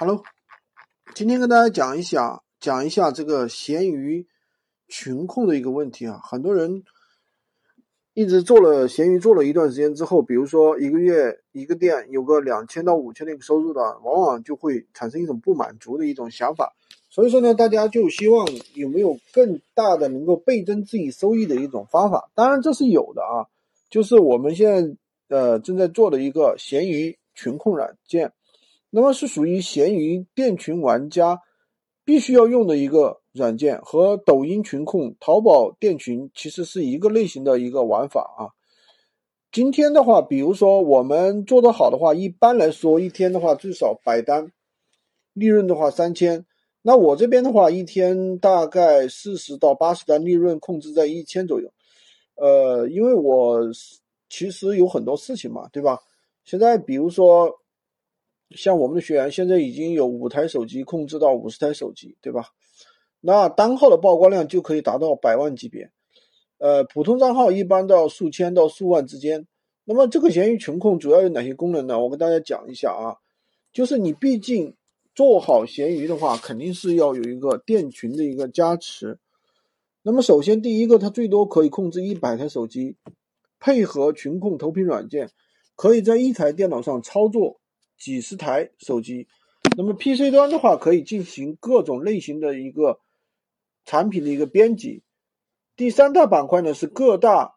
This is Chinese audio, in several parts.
Hello，今天跟大家讲一下，讲一下这个闲鱼群控的一个问题啊。很多人一直做了闲鱼做了一段时间之后，比如说一个月一个店有个两千到五千的一个收入的，往往就会产生一种不满足的一种想法。所以说呢，大家就希望有没有更大的能够倍增自己收益的一种方法。当然这是有的啊，就是我们现在呃正在做的一个闲鱼群控软件。那么是属于闲鱼店群玩家必须要用的一个软件，和抖音群控、淘宝店群其实是一个类型的一个玩法啊。今天的话，比如说我们做得好的话，一般来说一天的话最少百单，利润的话三千。那我这边的话，一天大概四十到八十单，利润控制在一千左右。呃，因为我其实有很多事情嘛，对吧？现在比如说。像我们的学员现在已经有五台手机控制到五十台手机，对吧？那单号的曝光量就可以达到百万级别，呃，普通账号一般到数千到数万之间。那么这个闲鱼群控主要有哪些功能呢？我跟大家讲一下啊，就是你毕竟做好闲鱼的话，肯定是要有一个店群的一个加持。那么首先第一个，它最多可以控制一百台手机，配合群控投屏软件，可以在一台电脑上操作。几十台手机，那么 PC 端的话可以进行各种类型的一个产品的一个编辑。第三大板块呢是各大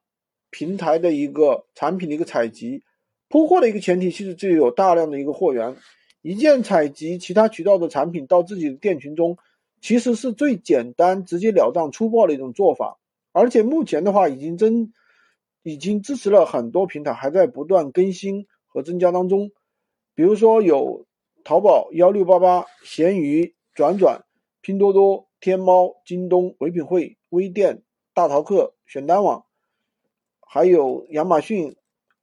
平台的一个产品的一个采集。铺货的一个前提其实就有大量的一个货源，一键采集其他渠道的产品到自己的店群中，其实是最简单、直截了当、粗暴的一种做法。而且目前的话已经增，已经支持了很多平台，还在不断更新和增加当中。比如说有淘宝幺六八八、闲鱼、转转、拼多多、天猫、京东、唯品会、微店、大淘客、选单网，还有亚马逊、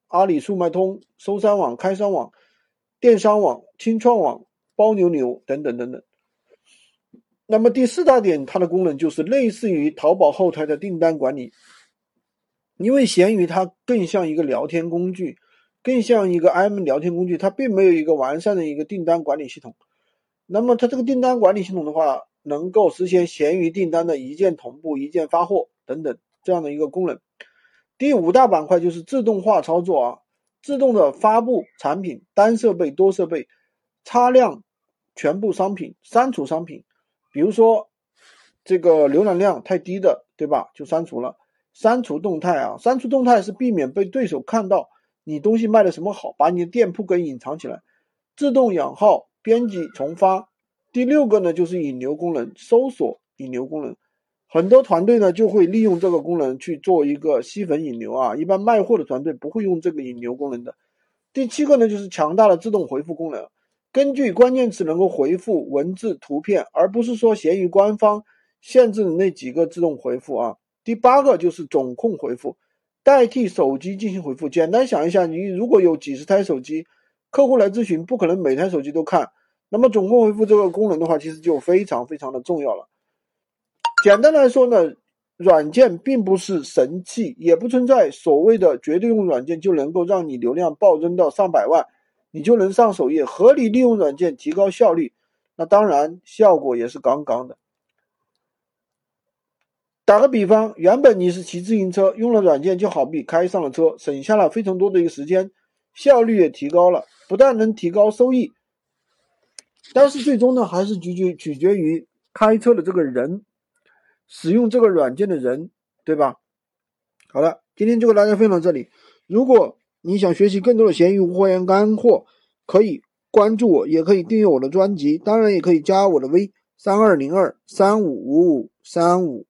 阿里速卖通、搜山网、开商网、电商网、轻创网、包牛牛等等等等。那么第四大点，它的功能就是类似于淘宝后台的订单管理，因为闲鱼它更像一个聊天工具。更像一个 IM 聊天工具，它并没有一个完善的一个订单管理系统。那么它这个订单管理系统的话，能够实现闲鱼订单的一键同步、一键发货等等这样的一个功能。第五大板块就是自动化操作啊，自动的发布产品，单设备、多设备，擦亮全部商品，删除商品。比如说这个浏览量太低的，对吧？就删除了。删除动态啊，删除动态是避免被对手看到。你东西卖的什么好，把你的店铺给隐藏起来，自动养号、编辑重发。第六个呢，就是引流功能，搜索引流功能，很多团队呢就会利用这个功能去做一个吸粉引流啊。一般卖货的团队不会用这个引流功能的。第七个呢，就是强大的自动回复功能，根据关键词能够回复文字、图片，而不是说闲鱼官方限制的那几个自动回复啊。第八个就是总控回复。代替手机进行回复，简单想一下，你如果有几十台手机，客户来咨询，不可能每台手机都看。那么总共回复这个功能的话，其实就非常非常的重要了。简单来说呢，软件并不是神器，也不存在所谓的绝对用软件就能够让你流量暴增到上百万，你就能上首页。合理利用软件，提高效率，那当然效果也是杠杠的。打个比方，原本你是骑自行车，用了软件就好比开上了车，省下了非常多的一个时间，效率也提高了，不但能提高收益，但是最终呢，还是取决取决于开车的这个人，使用这个软件的人，对吧？好了，今天就跟大家分享这里。如果你想学习更多的闲鱼货源干货，可以关注我，也可以订阅我的专辑，当然也可以加我的微三二零二三五五五三五。